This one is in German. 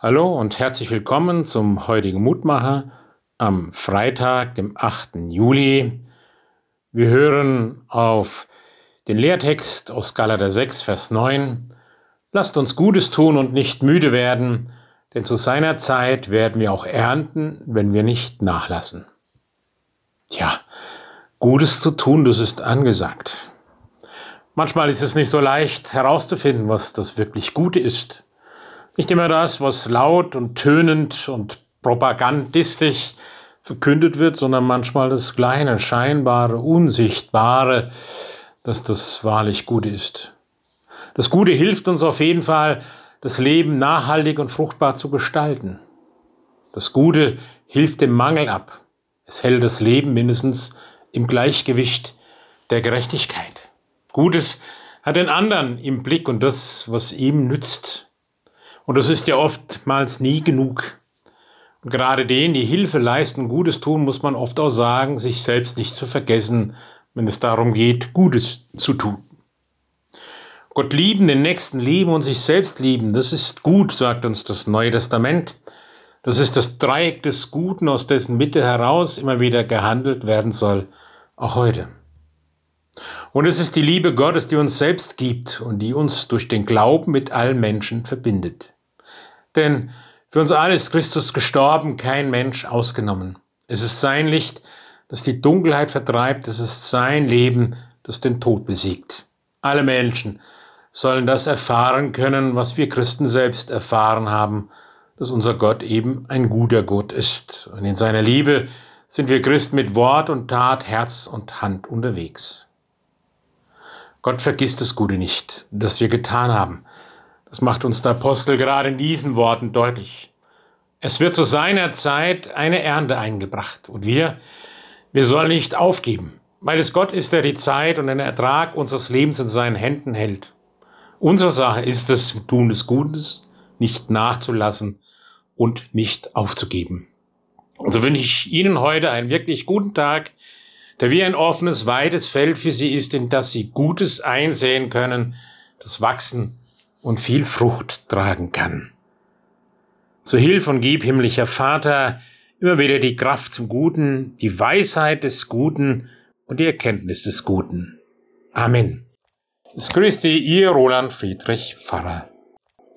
Hallo und herzlich willkommen zum heutigen Mutmacher am Freitag, dem 8. Juli. Wir hören auf den Lehrtext aus Galater 6, Vers 9. Lasst uns Gutes tun und nicht müde werden, denn zu seiner Zeit werden wir auch ernten, wenn wir nicht nachlassen. Tja, Gutes zu tun, das ist angesagt. Manchmal ist es nicht so leicht herauszufinden, was das wirklich Gute ist. Nicht immer das, was laut und tönend und propagandistisch verkündet wird, sondern manchmal das kleine, scheinbare, unsichtbare, dass das wahrlich Gute ist. Das Gute hilft uns auf jeden Fall, das Leben nachhaltig und fruchtbar zu gestalten. Das Gute hilft dem Mangel ab. Es hält das Leben mindestens im Gleichgewicht der Gerechtigkeit. Gutes hat den anderen im Blick und das, was ihm nützt. Und das ist ja oftmals nie genug. Und gerade denen, die Hilfe leisten, Gutes tun, muss man oft auch sagen, sich selbst nicht zu vergessen, wenn es darum geht, Gutes zu tun. Gott lieben, den Nächsten lieben und sich selbst lieben, das ist gut, sagt uns das Neue Testament. Das ist das Dreieck des Guten, aus dessen Mitte heraus immer wieder gehandelt werden soll, auch heute. Und es ist die Liebe Gottes, die uns selbst gibt und die uns durch den Glauben mit allen Menschen verbindet. Denn für uns alle ist Christus gestorben, kein Mensch ausgenommen. Es ist sein Licht, das die Dunkelheit vertreibt, es ist sein Leben, das den Tod besiegt. Alle Menschen sollen das erfahren können, was wir Christen selbst erfahren haben, dass unser Gott eben ein guter Gott ist. Und in seiner Liebe sind wir Christen mit Wort und Tat, Herz und Hand unterwegs. Gott vergisst das Gute nicht, das wir getan haben. Das macht uns der Apostel gerade in diesen Worten deutlich. Es wird zu seiner Zeit eine Ernte eingebracht und wir, wir sollen nicht aufgeben, weil es Gott ist, der die Zeit und den Ertrag unseres Lebens in seinen Händen hält. Unsere Sache ist es, Tun des Gutes nicht nachzulassen und nicht aufzugeben. Und so wünsche ich Ihnen heute einen wirklich guten Tag, der wie ein offenes, weites Feld für Sie ist, in das Sie Gutes einsehen können, das Wachsen und viel Frucht tragen kann. So hilf und gib, himmlischer Vater, immer wieder die Kraft zum Guten, die Weisheit des Guten und die Erkenntnis des Guten. Amen. Es grüßt Sie, Ihr Roland Friedrich Pfarrer.